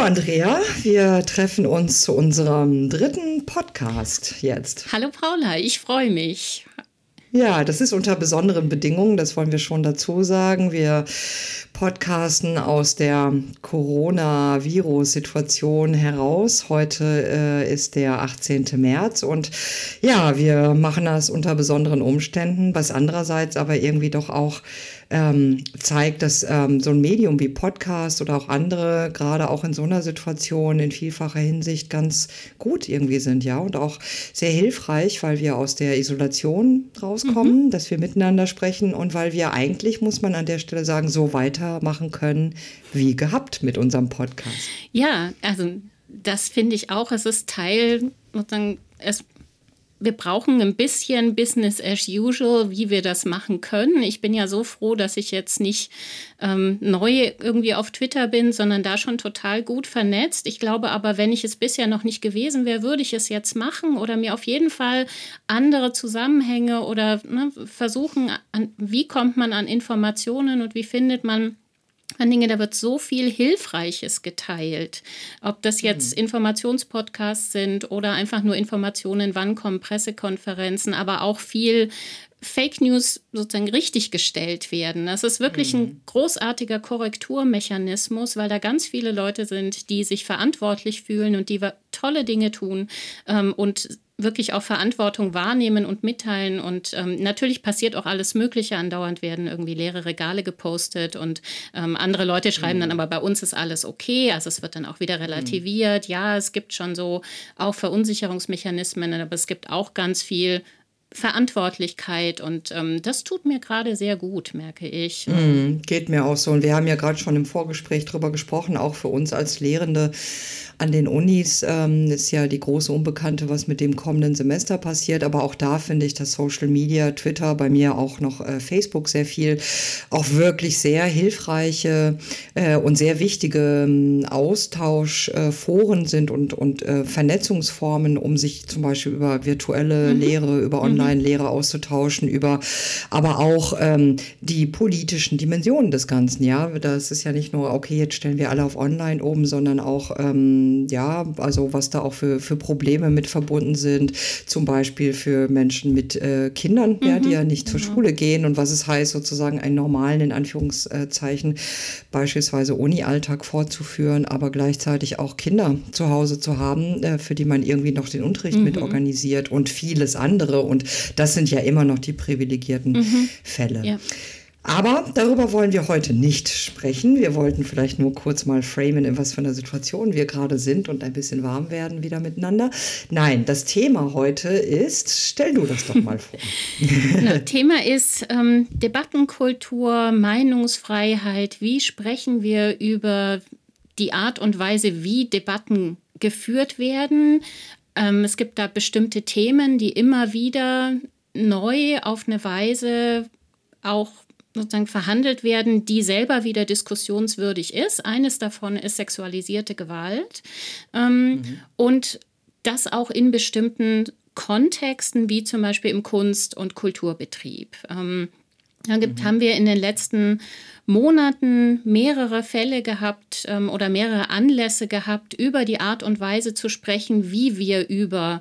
Andrea, wir treffen uns zu unserem dritten Podcast jetzt. Hallo Paula, ich freue mich. Ja, das ist unter besonderen Bedingungen, das wollen wir schon dazu sagen. Wir podcasten aus der Coronavirus-Situation heraus. Heute äh, ist der 18. März und ja, wir machen das unter besonderen Umständen, was andererseits aber irgendwie doch auch ähm, zeigt, dass ähm, so ein Medium wie Podcast oder auch andere gerade auch in so einer Situation in vielfacher Hinsicht ganz gut irgendwie sind, ja, und auch sehr hilfreich, weil wir aus der Isolation rauskommen, mhm. dass wir miteinander sprechen und weil wir eigentlich, muss man an der Stelle sagen, so weitermachen können wie gehabt mit unserem Podcast. Ja, also das finde ich auch. Es ist Teil sozusagen, es wir brauchen ein bisschen Business as usual, wie wir das machen können. Ich bin ja so froh, dass ich jetzt nicht ähm, neu irgendwie auf Twitter bin, sondern da schon total gut vernetzt. Ich glaube aber, wenn ich es bisher noch nicht gewesen wäre, würde ich es jetzt machen oder mir auf jeden Fall andere Zusammenhänge oder ne, versuchen, an, wie kommt man an Informationen und wie findet man Dinge, da wird so viel Hilfreiches geteilt. Ob das jetzt mhm. Informationspodcasts sind oder einfach nur Informationen, wann kommen Pressekonferenzen, aber auch viel Fake News sozusagen richtig gestellt werden. Das ist wirklich mhm. ein großartiger Korrekturmechanismus, weil da ganz viele Leute sind, die sich verantwortlich fühlen und die tolle Dinge tun ähm, und wirklich auch Verantwortung wahrnehmen und mitteilen. Und ähm, natürlich passiert auch alles Mögliche. Andauernd werden irgendwie leere Regale gepostet und ähm, andere Leute schreiben mhm. dann, aber bei uns ist alles okay. Also es wird dann auch wieder relativiert. Mhm. Ja, es gibt schon so auch Verunsicherungsmechanismen, aber es gibt auch ganz viel Verantwortlichkeit und ähm, das tut mir gerade sehr gut, merke ich. Mm, geht mir auch so. Und wir haben ja gerade schon im Vorgespräch darüber gesprochen, auch für uns als Lehrende an den Unis ähm, ist ja die große Unbekannte, was mit dem kommenden Semester passiert. Aber auch da finde ich, dass Social Media, Twitter, bei mir auch noch äh, Facebook sehr viel, auch wirklich sehr hilfreiche äh, und sehr wichtige ähm, Austauschforen äh, sind und, und äh, Vernetzungsformen, um sich zum Beispiel über virtuelle mhm. Lehre, über mhm. Online-Lehre auszutauschen, über aber auch ähm, die politischen Dimensionen des Ganzen. Ja, das ist ja nicht nur, okay, jetzt stellen wir alle auf Online oben, sondern auch ähm, ja, also was da auch für, für Probleme mit verbunden sind, zum Beispiel für Menschen mit äh, Kindern, mhm. ja, die ja nicht zur mhm. Schule gehen und was es heißt, sozusagen einen normalen, in Anführungszeichen, beispielsweise Uni-Alltag fortzuführen, aber gleichzeitig auch Kinder zu Hause zu haben, äh, für die man irgendwie noch den Unterricht mhm. mit organisiert und vieles andere. Und das sind ja immer noch die privilegierten mhm. Fälle. Ja. Aber darüber wollen wir heute nicht sprechen. Wir wollten vielleicht nur kurz mal framen, in was für einer Situation wir gerade sind und ein bisschen warm werden wieder miteinander. Nein, das Thema heute ist, stell du das doch mal vor. genau, Thema ist ähm, Debattenkultur, Meinungsfreiheit. Wie sprechen wir über die Art und Weise, wie Debatten geführt werden? Ähm, es gibt da bestimmte Themen, die immer wieder neu auf eine Weise auch sozusagen verhandelt werden, die selber wieder diskussionswürdig ist. Eines davon ist sexualisierte Gewalt ähm, mhm. und das auch in bestimmten Kontexten, wie zum Beispiel im Kunst- und Kulturbetrieb. Ähm, dann gibt, mhm. haben wir in den letzten Monaten mehrere Fälle gehabt ähm, oder mehrere Anlässe gehabt, über die Art und Weise zu sprechen, wie wir über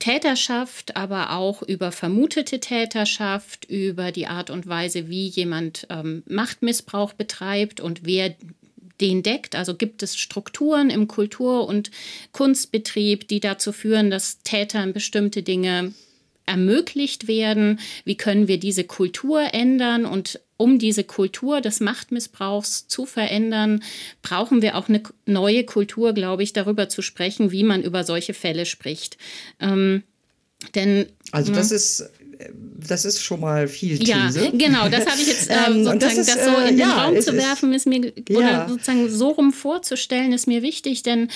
Täterschaft, aber auch über vermutete Täterschaft, über die Art und Weise, wie jemand ähm, Machtmissbrauch betreibt und wer den deckt. Also gibt es Strukturen im Kultur- und Kunstbetrieb, die dazu führen, dass Tätern bestimmte Dinge ermöglicht werden? Wie können wir diese Kultur ändern und um diese Kultur des Machtmissbrauchs zu verändern, brauchen wir auch eine neue Kultur, glaube ich, darüber zu sprechen, wie man über solche Fälle spricht. Ähm, denn also das ist das ist schon mal viel These. Ja, genau, das habe ich jetzt ähm, sozusagen, das, ist, das, so in den ja, Raum zu werfen, ist mir, ja. oder sozusagen so rum vorzustellen, ist mir wichtig, denn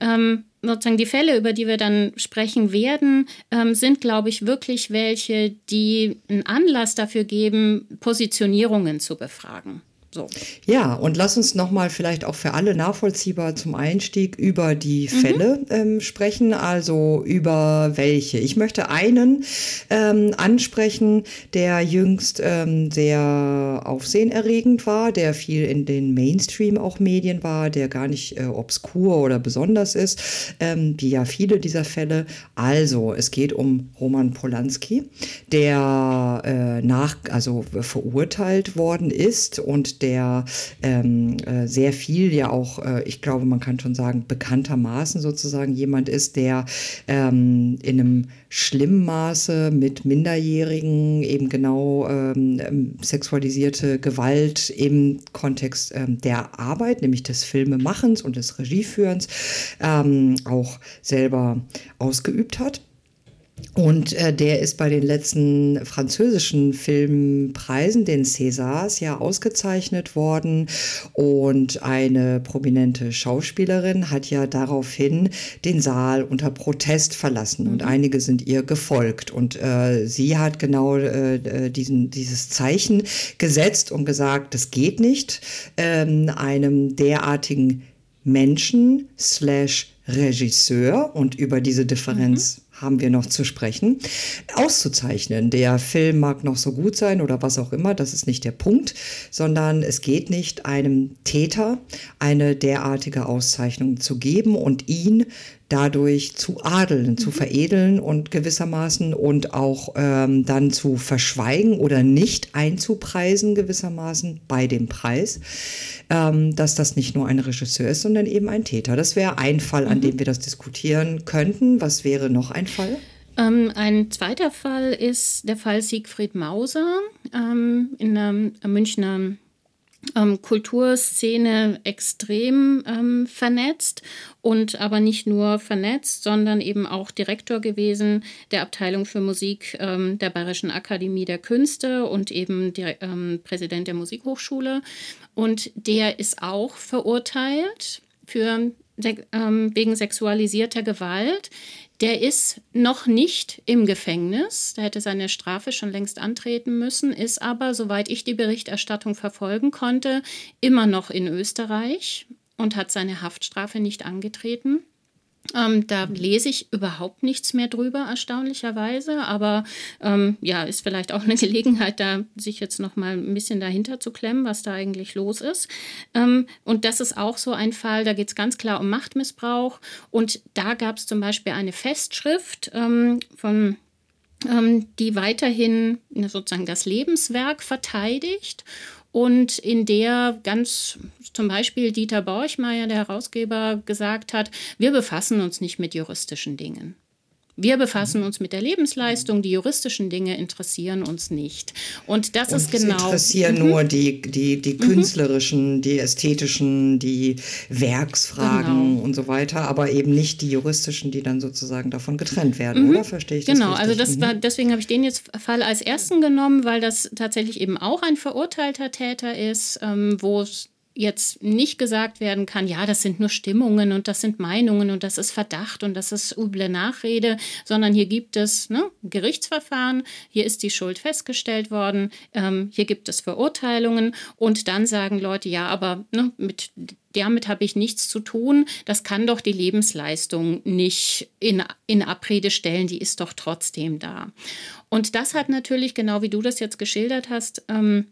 ähm, sozusagen die Fälle, über die wir dann sprechen werden, ähm, sind, glaube ich, wirklich welche, die einen Anlass dafür geben, Positionierungen zu befragen. So. Ja, und lass uns nochmal vielleicht auch für alle nachvollziehbar zum Einstieg über die mhm. Fälle ähm, sprechen, also über welche. Ich möchte einen ähm, ansprechen, der jüngst ähm, sehr aufsehenerregend war, der viel in den Mainstream auch Medien war, der gar nicht äh, obskur oder besonders ist, ähm, wie ja viele dieser Fälle. Also, es geht um Roman Polanski, der äh, nach, also verurteilt worden ist und der ähm, äh, sehr viel ja auch, äh, ich glaube, man kann schon sagen, bekanntermaßen sozusagen jemand ist, der ähm, in einem schlimmen Maße mit Minderjährigen eben genau ähm, ähm sexualisierte Gewalt im Kontext ähm, der Arbeit, nämlich des Filmemachens und des Regieführens, ähm, auch selber ausgeübt hat. Und äh, der ist bei den letzten französischen Filmpreisen, den Césars, ja ausgezeichnet worden. Und eine prominente Schauspielerin hat ja daraufhin den Saal unter Protest verlassen. Und mhm. einige sind ihr gefolgt. Und äh, sie hat genau äh, äh, diesen, dieses Zeichen gesetzt und gesagt, das geht nicht, ähm, einem derartigen Menschen slash Regisseur und über diese Differenz mhm haben wir noch zu sprechen, auszuzeichnen. Der Film mag noch so gut sein oder was auch immer, das ist nicht der Punkt, sondern es geht nicht einem Täter eine derartige Auszeichnung zu geben und ihn dadurch zu adeln, mhm. zu veredeln und gewissermaßen und auch ähm, dann zu verschweigen oder nicht einzupreisen gewissermaßen bei dem Preis, ähm, dass das nicht nur ein Regisseur ist, sondern eben ein Täter. Das wäre ein Fall, an mhm. dem wir das diskutieren könnten. Was wäre noch ein Fall? Ähm, ein zweiter Fall ist der Fall Siegfried Mauser ähm, in der Münchner ähm, Kulturszene extrem ähm, vernetzt und aber nicht nur vernetzt, sondern eben auch Direktor gewesen der Abteilung für Musik ähm, der Bayerischen Akademie der Künste und eben der, ähm, Präsident der Musikhochschule. Und der ist auch verurteilt für, ähm, wegen sexualisierter Gewalt. Der ist noch nicht im Gefängnis. Der hätte seine Strafe schon längst antreten müssen, ist aber, soweit ich die Berichterstattung verfolgen konnte, immer noch in Österreich und hat seine Haftstrafe nicht angetreten. Ähm, da lese ich überhaupt nichts mehr drüber, erstaunlicherweise. Aber ähm, ja, ist vielleicht auch eine Gelegenheit, da sich jetzt noch mal ein bisschen dahinter zu klemmen, was da eigentlich los ist. Ähm, und das ist auch so ein Fall, da geht es ganz klar um Machtmissbrauch. Und da gab es zum Beispiel eine Festschrift ähm, von ähm, die weiterhin sozusagen das Lebenswerk verteidigt und in der ganz zum Beispiel Dieter Borchmeier, der Herausgeber, gesagt hat, wir befassen uns nicht mit juristischen Dingen. Wir befassen mhm. uns mit der Lebensleistung, die juristischen Dinge interessieren uns nicht. Und das und ist genau. Es interessieren mhm. nur die, die, die mhm. künstlerischen, mhm. die ästhetischen, die Werksfragen genau. und so weiter, aber eben nicht die juristischen, die dann sozusagen davon getrennt werden, mhm. oder? Verstehe ich das? Genau, also das war, deswegen habe ich den jetzt Fall als ersten genommen, weil das tatsächlich eben auch ein verurteilter Täter ist, ähm, wo es jetzt nicht gesagt werden kann, ja, das sind nur Stimmungen und das sind Meinungen und das ist Verdacht und das ist üble Nachrede, sondern hier gibt es ne, Gerichtsverfahren, hier ist die Schuld festgestellt worden, ähm, hier gibt es Verurteilungen und dann sagen Leute, ja, aber ne, mit damit habe ich nichts zu tun. Das kann doch die Lebensleistung nicht in, in Abrede stellen, die ist doch trotzdem da. Und das hat natürlich, genau wie du das jetzt geschildert hast, ähm,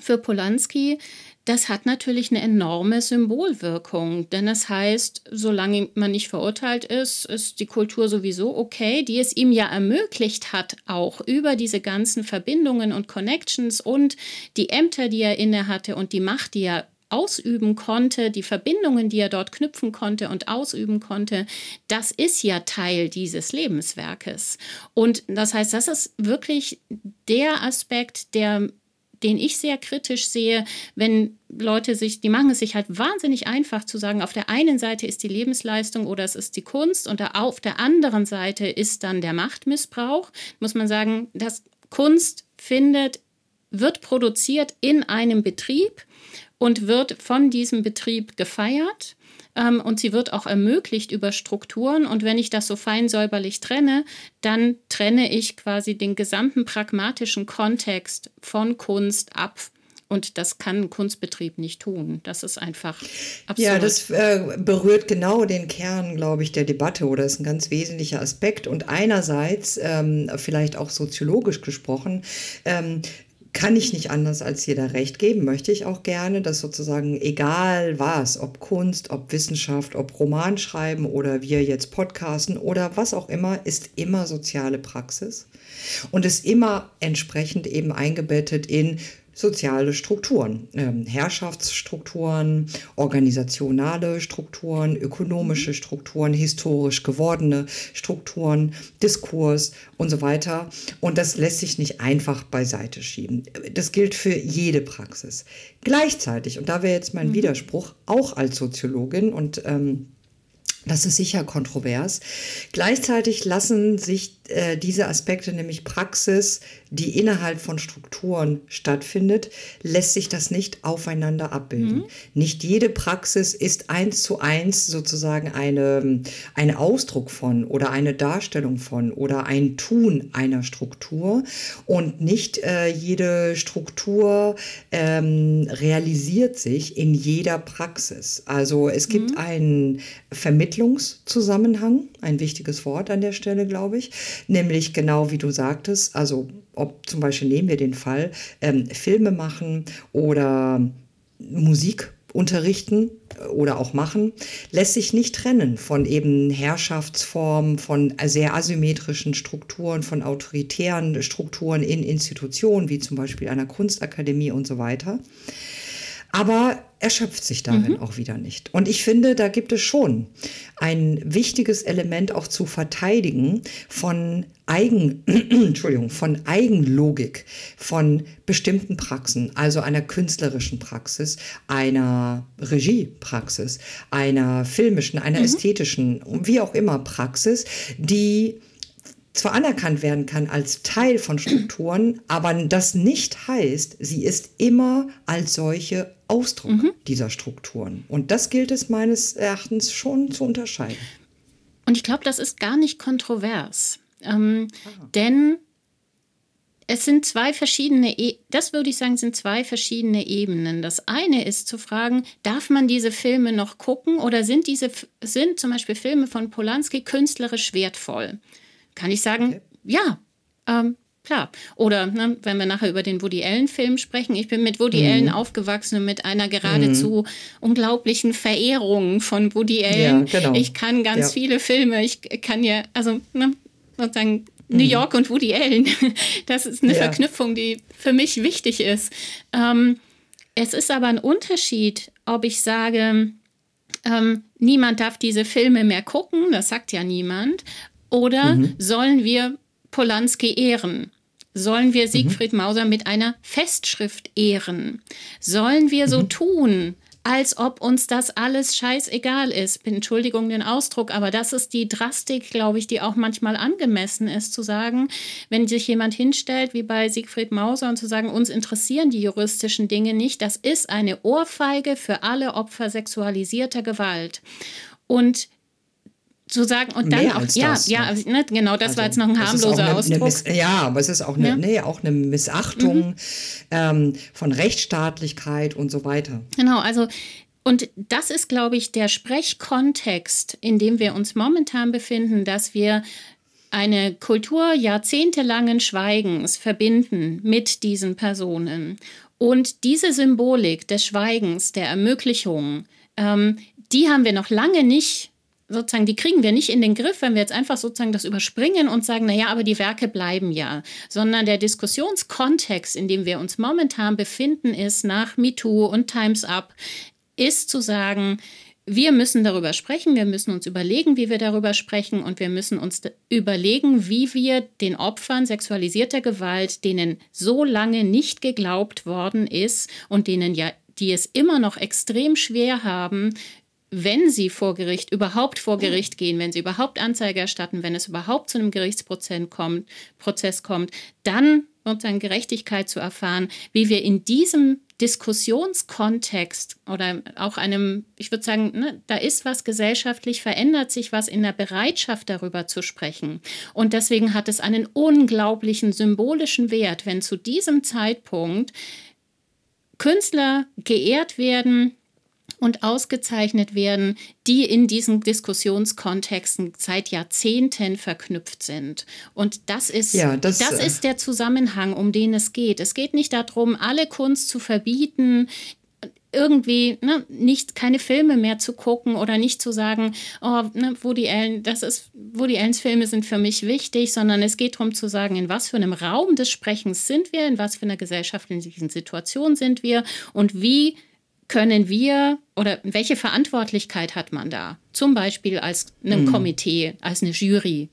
für Polanski das hat natürlich eine enorme Symbolwirkung, denn das heißt, solange man nicht verurteilt ist, ist die Kultur sowieso okay, die es ihm ja ermöglicht hat, auch über diese ganzen Verbindungen und Connections und die Ämter, die er inne hatte und die Macht, die er ausüben konnte, die Verbindungen, die er dort knüpfen konnte und ausüben konnte, das ist ja Teil dieses Lebenswerkes. Und das heißt, das ist wirklich der Aspekt, der den ich sehr kritisch sehe, wenn Leute sich, die machen es sich halt wahnsinnig einfach zu sagen, auf der einen Seite ist die Lebensleistung oder es ist die Kunst und auf der anderen Seite ist dann der Machtmissbrauch, muss man sagen, dass Kunst findet, wird produziert in einem Betrieb und wird von diesem Betrieb gefeiert ähm, und sie wird auch ermöglicht über Strukturen. Und wenn ich das so fein säuberlich trenne, dann trenne ich quasi den gesamten pragmatischen Kontext von Kunst ab Und das kann ein Kunstbetrieb nicht tun. Das ist einfach absurd. Ja, das äh, berührt genau den Kern, glaube ich, der Debatte oder ist ein ganz wesentlicher Aspekt. Und einerseits, ähm, vielleicht auch soziologisch gesprochen, ähm, kann ich nicht anders als jeder recht geben, möchte ich auch gerne, dass sozusagen egal was, ob Kunst, ob Wissenschaft, ob Roman schreiben oder wir jetzt podcasten oder was auch immer, ist immer soziale Praxis und ist immer entsprechend eben eingebettet in soziale Strukturen, ähm, Herrschaftsstrukturen, organisationale Strukturen, ökonomische Strukturen, historisch gewordene Strukturen, Diskurs und so weiter. Und das lässt sich nicht einfach beiseite schieben. Das gilt für jede Praxis. Gleichzeitig, und da wäre jetzt mein mhm. Widerspruch, auch als Soziologin und ähm, das ist sicher kontrovers. Gleichzeitig lassen sich äh, diese Aspekte, nämlich Praxis, die innerhalb von Strukturen stattfindet, lässt sich das nicht aufeinander abbilden. Mhm. Nicht jede Praxis ist eins zu eins sozusagen eine, ein Ausdruck von oder eine Darstellung von oder ein Tun einer Struktur und nicht äh, jede Struktur ähm, realisiert sich in jeder Praxis. Also es gibt mhm. einen Vermittlungszusammenhang, ein wichtiges Wort an der Stelle, glaube ich, nämlich genau wie du sagtest, also ob zum Beispiel nehmen wir den Fall, ähm, Filme machen oder Musik unterrichten oder auch machen, lässt sich nicht trennen von eben Herrschaftsformen, von sehr asymmetrischen Strukturen, von autoritären Strukturen in Institutionen, wie zum Beispiel einer Kunstakademie und so weiter aber erschöpft sich darin mhm. auch wieder nicht. Und ich finde, da gibt es schon ein wichtiges Element auch zu verteidigen von Eigen, Entschuldigung, von Eigenlogik von bestimmten Praxen, also einer künstlerischen Praxis, einer Regiepraxis, einer filmischen, einer mhm. ästhetischen, wie auch immer Praxis, die zwar anerkannt werden kann als Teil von Strukturen, aber das nicht heißt, sie ist immer als solche Ausdruck mhm. dieser Strukturen. Und das gilt es meines Erachtens schon zu unterscheiden. Und ich glaube, das ist gar nicht kontrovers. Ähm, denn es sind zwei verschiedene, e das würde ich sagen, sind zwei verschiedene Ebenen. Das eine ist zu fragen, darf man diese Filme noch gucken oder sind diese, sind zum Beispiel Filme von Polanski künstlerisch wertvoll? kann ich sagen, okay. ja, ähm, klar. Oder ne, wenn wir nachher über den Woody Allen-Film sprechen, ich bin mit Woody mhm. Allen aufgewachsen und mit einer geradezu mhm. unglaublichen Verehrung von Woody Allen. Ja, genau. Ich kann ganz ja. viele Filme, ich kann ja, also ne, sozusagen New mhm. York und Woody Allen, das ist eine ja. Verknüpfung, die für mich wichtig ist. Ähm, es ist aber ein Unterschied, ob ich sage, ähm, niemand darf diese Filme mehr gucken, das sagt ja niemand, oder mhm. sollen wir Polanski ehren? Sollen wir Siegfried mhm. Mauser mit einer Festschrift ehren? Sollen wir so mhm. tun, als ob uns das alles scheißegal ist. Entschuldigung den Ausdruck, aber das ist die Drastik, glaube ich, die auch manchmal angemessen ist, zu sagen, wenn sich jemand hinstellt, wie bei Siegfried Mauser, und zu sagen, uns interessieren die juristischen Dinge nicht, das ist eine Ohrfeige für alle Opfer sexualisierter Gewalt. Und zu sagen und dann Mehr auch ja das, ja ne? ne? genau das also, war jetzt noch ein harmloser eine, Ausdruck eine ja aber es ist auch eine, ja. nee, auch eine Missachtung mhm. ähm, von Rechtsstaatlichkeit und so weiter genau also und das ist glaube ich der Sprechkontext in dem wir uns momentan befinden dass wir eine Kultur jahrzehntelangen Schweigens verbinden mit diesen Personen und diese Symbolik des Schweigens der Ermöglichung ähm, die haben wir noch lange nicht sozusagen, die kriegen wir nicht in den Griff, wenn wir jetzt einfach sozusagen das überspringen und sagen, naja, aber die Werke bleiben ja, sondern der Diskussionskontext, in dem wir uns momentan befinden, ist nach MeToo und Times Up, ist zu sagen, wir müssen darüber sprechen, wir müssen uns überlegen, wie wir darüber sprechen und wir müssen uns überlegen, wie wir den Opfern sexualisierter Gewalt, denen so lange nicht geglaubt worden ist und denen ja die es immer noch extrem schwer haben, wenn sie vor Gericht, überhaupt vor Gericht gehen, wenn sie überhaupt Anzeige erstatten, wenn es überhaupt zu einem Gerichtsprozess kommt, Prozess kommt, dann sozusagen Gerechtigkeit zu erfahren, wie wir in diesem Diskussionskontext oder auch einem, ich würde sagen, ne, da ist was gesellschaftlich, verändert sich was in der Bereitschaft darüber zu sprechen. Und deswegen hat es einen unglaublichen symbolischen Wert, wenn zu diesem Zeitpunkt Künstler geehrt werden und ausgezeichnet werden, die in diesen Diskussionskontexten seit Jahrzehnten verknüpft sind. Und das ist, ja, das, das äh, ist der Zusammenhang, um den es geht. Es geht nicht darum, alle Kunst zu verbieten, irgendwie ne, nicht keine Filme mehr zu gucken oder nicht zu sagen, oh, ne, Woody Allen, das ist Woody Allens Filme sind für mich wichtig, sondern es geht darum zu sagen, in was für einem Raum des Sprechens sind wir, in was für einer gesellschaftlichen Situation sind wir und wie können wir oder welche Verantwortlichkeit hat man da? Zum Beispiel als einem mhm. Komitee, als eine Jury.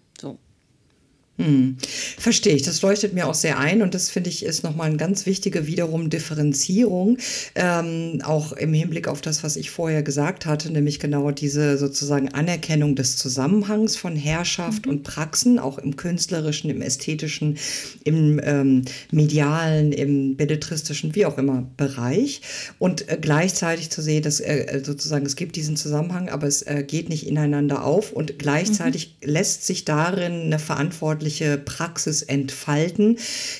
Hm. Verstehe ich, das leuchtet mir auch sehr ein und das finde ich ist nochmal eine ganz wichtige wiederum Differenzierung, ähm, auch im Hinblick auf das, was ich vorher gesagt hatte, nämlich genau diese sozusagen Anerkennung des Zusammenhangs von Herrschaft mhm. und Praxen, auch im künstlerischen, im ästhetischen, im ähm, medialen, im belletristischen, wie auch immer Bereich und äh, gleichzeitig zu sehen, dass äh, sozusagen es gibt diesen Zusammenhang, aber es äh, geht nicht ineinander auf und gleichzeitig mhm. lässt sich darin eine Verantwortung wissenschaftliche Praxis entfalten,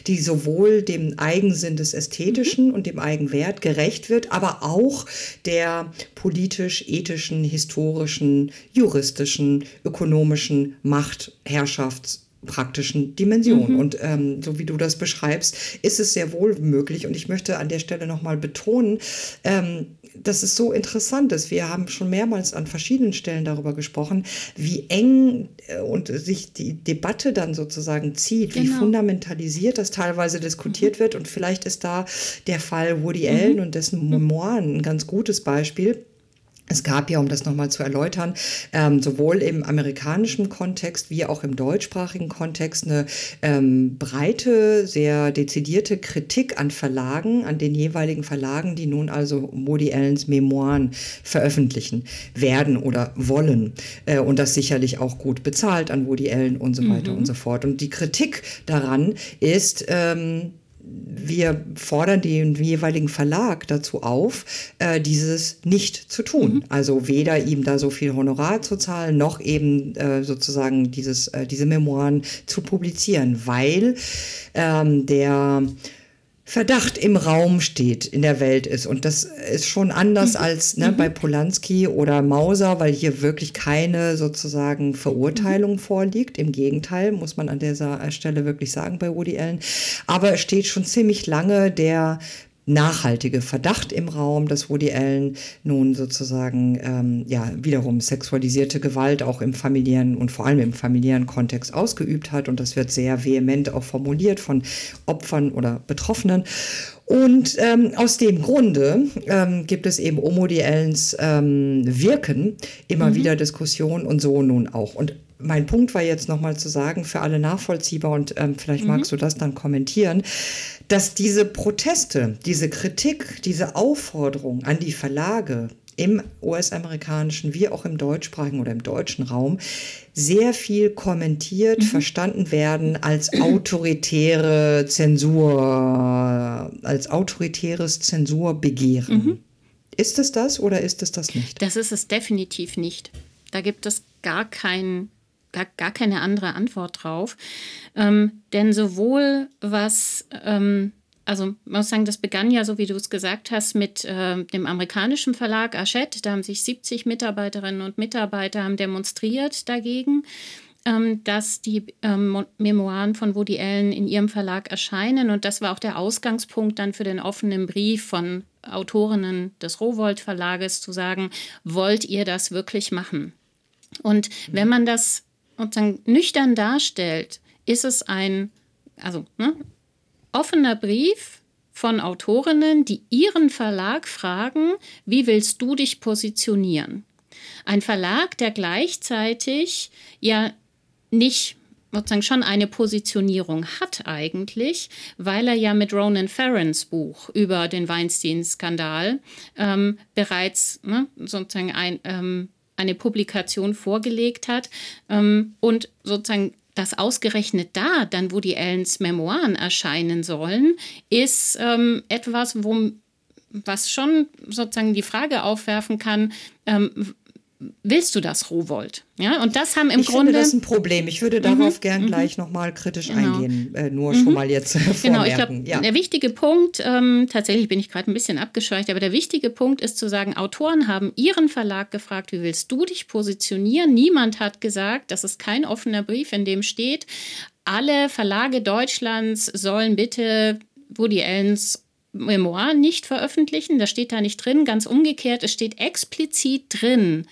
die sowohl dem Eigensinn des Ästhetischen mhm. und dem Eigenwert gerecht wird, aber auch der politisch-ethischen, historischen, juristischen, ökonomischen Macht, Herrschafts- praktischen Dimension. Mhm. Und ähm, so wie du das beschreibst, ist es sehr wohl möglich. Und ich möchte an der Stelle nochmal betonen, ähm, dass es so interessant ist. Wir haben schon mehrmals an verschiedenen Stellen darüber gesprochen, wie eng äh, und sich die Debatte dann sozusagen zieht, genau. wie fundamentalisiert das teilweise diskutiert mhm. wird. Und vielleicht ist da der Fall Woody mhm. Allen und dessen Memoiren ein ganz gutes Beispiel es gab ja, um das nochmal zu erläutern, ähm, sowohl im amerikanischen Kontext wie auch im deutschsprachigen Kontext eine ähm, breite, sehr dezidierte Kritik an Verlagen, an den jeweiligen Verlagen, die nun also Woody Allens Memoiren veröffentlichen werden oder wollen. Äh, und das sicherlich auch gut bezahlt an Woody Allen und so weiter mhm. und so fort. Und die Kritik daran ist, ähm, wir fordern den jeweiligen Verlag dazu auf, äh, dieses nicht zu tun. Mhm. Also weder ihm da so viel Honorar zu zahlen, noch eben äh, sozusagen dieses, äh, diese Memoiren zu publizieren, weil ähm, der Verdacht im Raum steht, in der Welt ist. Und das ist schon anders mhm. als ne, mhm. bei Polanski oder Mauser, weil hier wirklich keine sozusagen Verurteilung mhm. vorliegt. Im Gegenteil, muss man an dieser Stelle wirklich sagen bei Woody Allen. Aber es steht schon ziemlich lange der nachhaltige Verdacht im Raum, dass Woody Allen nun sozusagen ähm, ja wiederum sexualisierte Gewalt auch im familiären und vor allem im familiären Kontext ausgeübt hat und das wird sehr vehement auch formuliert von Opfern oder Betroffenen. Und ähm, aus dem Grunde ähm, gibt es eben um Woody Allens ähm, Wirken immer mhm. wieder Diskussionen und so nun auch. Und mein Punkt war jetzt nochmal zu sagen, für alle nachvollziehbar und ähm, vielleicht mhm. magst du das dann kommentieren, dass diese Proteste, diese Kritik, diese Aufforderung an die Verlage im US-amerikanischen wie auch im deutschsprachigen oder im deutschen Raum sehr viel kommentiert, mhm. verstanden werden als autoritäre Zensur, als autoritäres Zensurbegehren. Mhm. Ist es das oder ist es das nicht? Das ist es definitiv nicht. Da gibt es gar kein gar, gar keine andere Antwort drauf. Ähm, denn sowohl was, ähm, also man muss sagen, das begann ja, so wie du es gesagt hast, mit äh, dem amerikanischen Verlag Hachette. Da haben sich 70 Mitarbeiterinnen und Mitarbeiter haben demonstriert dagegen ähm, dass die ähm, Memoiren von Woody Allen in ihrem Verlag erscheinen. Und das war auch der Ausgangspunkt dann für den offenen Brief von Autorinnen des Rowold Verlages zu sagen, wollt ihr das wirklich machen? Und wenn man das sozusagen nüchtern darstellt, ist es ein also, ne, offener Brief von Autorinnen, die ihren Verlag fragen, wie willst du dich positionieren? Ein Verlag, der gleichzeitig ja nicht sozusagen schon eine Positionierung hat eigentlich, weil er ja mit Ronan Farrens Buch über den Weinstein-Skandal ähm, bereits ne, sozusagen ein, ähm, eine Publikation vorgelegt hat ähm, und sozusagen das ausgerechnet da, dann wo die Allens Memoiren erscheinen sollen, ist ähm, etwas, wo, was schon sozusagen die Frage aufwerfen kann, ähm, willst du das, Rowold? Ja, und das haben im ich Grunde. Finde das ein Problem. Ich würde darauf mhm, gern mhm. gleich nochmal kritisch genau. eingehen. Äh, nur mhm. schon mal jetzt. Genau, ich glaube, ja. der wichtige Punkt, ähm, tatsächlich bin ich gerade ein bisschen abgeschweicht, aber der wichtige Punkt ist zu sagen, Autoren haben ihren Verlag gefragt, wie willst du dich positionieren? Niemand hat gesagt, das ist kein offener Brief, in dem steht, alle Verlage Deutschlands sollen bitte Woody Allens Memoir nicht veröffentlichen. Das steht da nicht drin. Ganz umgekehrt, es steht explizit drin.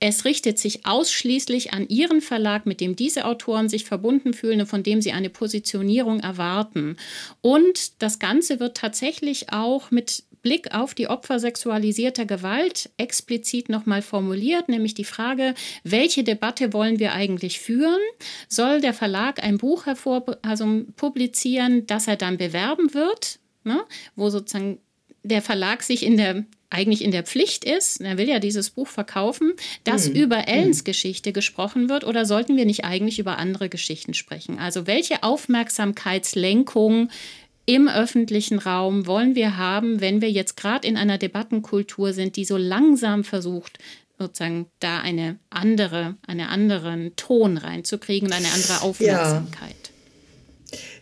Es richtet sich ausschließlich an Ihren Verlag, mit dem diese Autoren sich verbunden fühlen und von dem sie eine Positionierung erwarten. Und das Ganze wird tatsächlich auch mit Blick auf die Opfer sexualisierter Gewalt explizit nochmal formuliert, nämlich die Frage, welche Debatte wollen wir eigentlich führen? Soll der Verlag ein Buch hervor, also publizieren, das er dann bewerben wird? Ne? wo sozusagen der Verlag sich in der eigentlich in der Pflicht ist, er will ja dieses Buch verkaufen, dass mhm. über Ellens mhm. Geschichte gesprochen wird oder sollten wir nicht eigentlich über andere Geschichten sprechen? Also welche Aufmerksamkeitslenkung im öffentlichen Raum wollen wir haben, wenn wir jetzt gerade in einer Debattenkultur sind, die so langsam versucht, sozusagen da eine andere, einen anderen Ton reinzukriegen, eine andere Aufmerksamkeit. Ja.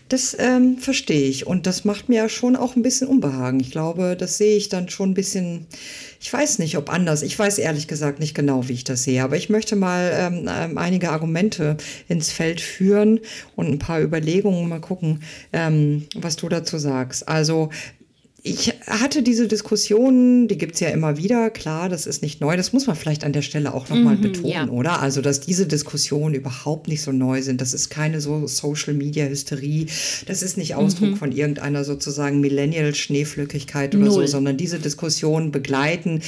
Das ähm, verstehe ich und das macht mir schon auch ein bisschen Unbehagen. Ich glaube, das sehe ich dann schon ein bisschen, ich weiß nicht, ob anders. Ich weiß ehrlich gesagt nicht genau, wie ich das sehe, aber ich möchte mal ähm, ähm einige Argumente ins Feld führen und ein paar Überlegungen mal gucken, ähm, was du dazu sagst. Also ich hatte diese Diskussion, die gibt es ja immer wieder, klar, das ist nicht neu, das muss man vielleicht an der Stelle auch nochmal mhm, betonen, ja. oder? Also, dass diese Diskussionen überhaupt nicht so neu sind, das ist keine so Social-Media-Hysterie, das ist nicht Ausdruck mhm. von irgendeiner sozusagen Millennial-Schneeflückigkeit oder Null. so, sondern diese Diskussionen begleiten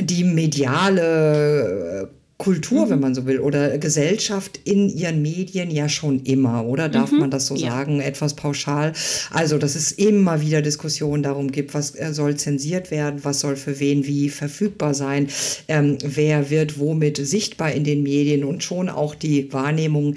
die mediale Kultur, mhm. wenn man so will, oder Gesellschaft in ihren Medien ja schon immer, oder darf mhm. man das so ja. sagen, etwas pauschal? Also, dass es immer wieder Diskussionen darum gibt, was äh, soll zensiert werden, was soll für wen wie verfügbar sein, ähm, wer wird womit sichtbar in den Medien und schon auch die Wahrnehmung,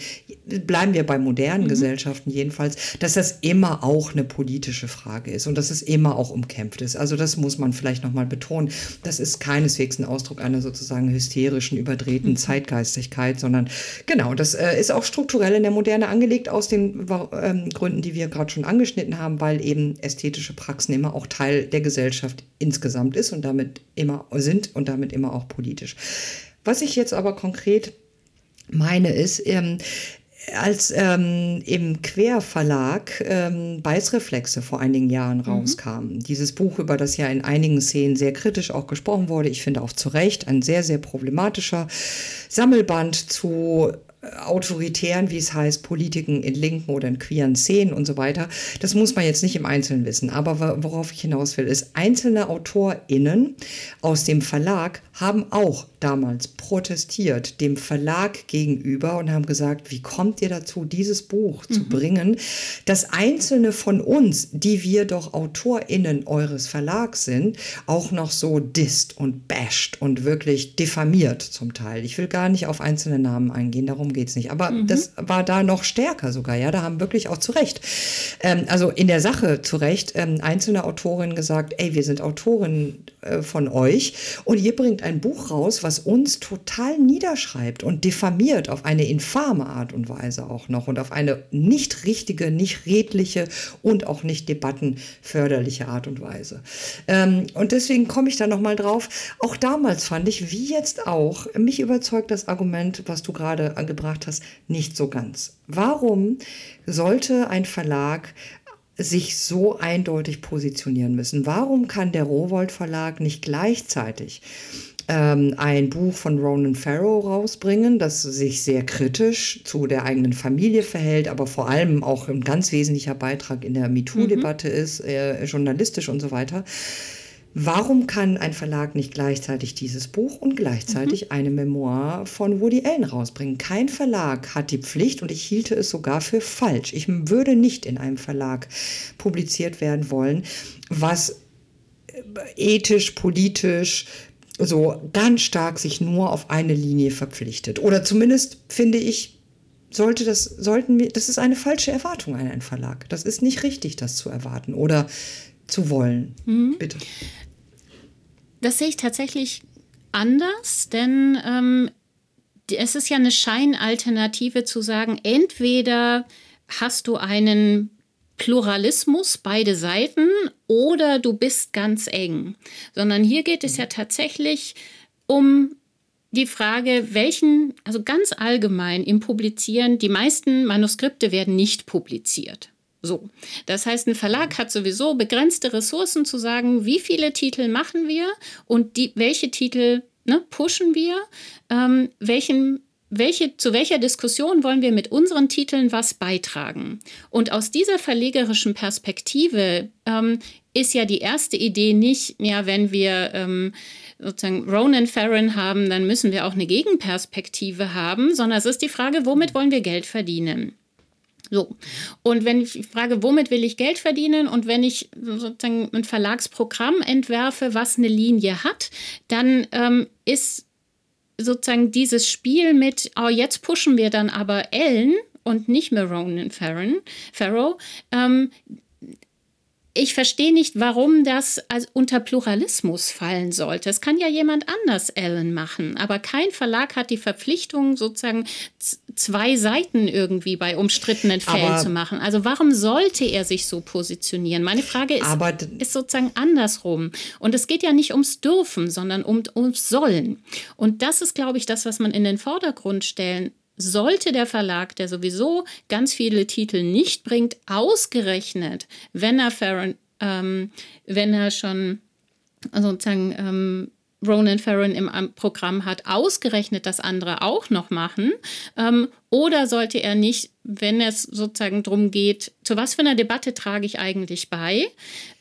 bleiben wir bei modernen mhm. Gesellschaften jedenfalls, dass das immer auch eine politische Frage ist und dass es immer auch umkämpft ist. Also das muss man vielleicht nochmal betonen. Das ist keineswegs ein Ausdruck einer sozusagen hysterischen, überdrehten mhm. Zeitgeistigkeit, sondern genau, das äh, ist auch strukturell in der Moderne angelegt aus den ähm, Gründen, die wir gerade schon angeschnitten haben, weil eben ästhetische Praxen immer auch Teil der Gesellschaft insgesamt ist und damit immer sind und damit immer auch politisch. Was ich jetzt aber konkret meine ist, ähm, als ähm, im Querverlag ähm, Beißreflexe vor einigen Jahren mhm. rauskam, mhm. dieses Buch, über das ja in einigen Szenen sehr kritisch auch gesprochen wurde, ich finde auch zu Recht, ein sehr, sehr problematischer Sammelband zu autoritären, wie es heißt, Politiken in linken oder in queeren Szenen und so weiter. Das muss man jetzt nicht im Einzelnen wissen. Aber worauf ich hinaus will, ist, einzelne AutorInnen aus dem Verlag haben auch damals protestiert dem Verlag gegenüber und haben gesagt, wie kommt ihr dazu, dieses Buch mhm. zu bringen, dass einzelne von uns, die wir doch AutorInnen eures Verlags sind, auch noch so disst und basht und wirklich diffamiert zum Teil. Ich will gar nicht auf einzelne Namen eingehen, darum geht es nicht. Aber mhm. das war da noch stärker sogar, ja. Da haben wirklich auch zu Recht, ähm, also in der Sache zu Recht, ähm, einzelne Autorinnen gesagt, ey, wir sind Autorinnen äh, von euch und ihr bringt ein Buch raus, was uns total niederschreibt und diffamiert auf eine infame Art und Weise auch noch und auf eine nicht richtige, nicht redliche und auch nicht debattenförderliche Art und Weise. Ähm, und deswegen komme ich da nochmal drauf. Auch damals fand ich, wie jetzt auch, mich überzeugt das Argument, was du gerade angebracht gebracht hast, nicht so ganz. Warum sollte ein Verlag sich so eindeutig positionieren müssen? Warum kann der Rowold Verlag nicht gleichzeitig ähm, ein Buch von Ronan Farrow rausbringen, das sich sehr kritisch zu der eigenen Familie verhält, aber vor allem auch ein ganz wesentlicher Beitrag in der MeToo-Debatte mhm. ist, äh, journalistisch und so weiter. Warum kann ein Verlag nicht gleichzeitig dieses Buch und gleichzeitig mhm. eine Memoir von Woody Allen rausbringen? Kein Verlag hat die Pflicht und ich hielte es sogar für falsch. Ich würde nicht in einem Verlag publiziert werden wollen, was äh, ethisch, politisch, so ganz stark sich nur auf eine Linie verpflichtet. Oder zumindest finde ich, sollte das, sollten wir, das ist eine falsche Erwartung an einen Verlag. Das ist nicht richtig, das zu erwarten oder zu wollen. Mhm. Bitte. Das sehe ich tatsächlich anders, denn ähm, es ist ja eine Scheinalternative zu sagen, entweder hast du einen Pluralismus, beide Seiten, oder du bist ganz eng, sondern hier geht es ja tatsächlich um die Frage, welchen, also ganz allgemein im Publizieren, die meisten Manuskripte werden nicht publiziert. So. Das heißt, ein Verlag hat sowieso begrenzte Ressourcen zu sagen, wie viele Titel machen wir und die, welche Titel ne, pushen wir, ähm, welchen, welche, zu welcher Diskussion wollen wir mit unseren Titeln was beitragen. Und aus dieser verlegerischen Perspektive ähm, ist ja die erste Idee nicht, ja, wenn wir ähm, sozusagen Ronan Farron haben, dann müssen wir auch eine Gegenperspektive haben, sondern es ist die Frage, womit wollen wir Geld verdienen? So. Und wenn ich frage, womit will ich Geld verdienen und wenn ich sozusagen ein Verlagsprogramm entwerfe, was eine Linie hat, dann ähm, ist sozusagen dieses Spiel mit, oh, jetzt pushen wir dann aber Ellen und nicht mehr Ronan Farrow, ähm, ich verstehe nicht, warum das als unter Pluralismus fallen sollte. Es kann ja jemand anders Ellen machen, aber kein Verlag hat die Verpflichtung, sozusagen zwei Seiten irgendwie bei umstrittenen Fällen aber zu machen. Also warum sollte er sich so positionieren? Meine Frage ist, ist sozusagen andersrum. Und es geht ja nicht ums Dürfen, sondern um, ums Sollen. Und das ist, glaube ich, das, was man in den Vordergrund stellen sollte der Verlag, der sowieso ganz viele Titel nicht bringt, ausgerechnet, wenn er, Farron, ähm, wenn er schon sozusagen ähm, Ronan Farron im Programm hat, ausgerechnet das andere auch noch machen? Ähm, oder sollte er nicht, wenn es sozusagen darum geht, zu was für einer Debatte trage ich eigentlich bei,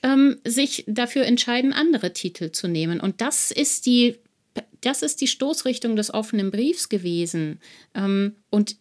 ähm, sich dafür entscheiden, andere Titel zu nehmen? Und das ist die das ist die Stoßrichtung des offenen Briefs gewesen. Ähm, und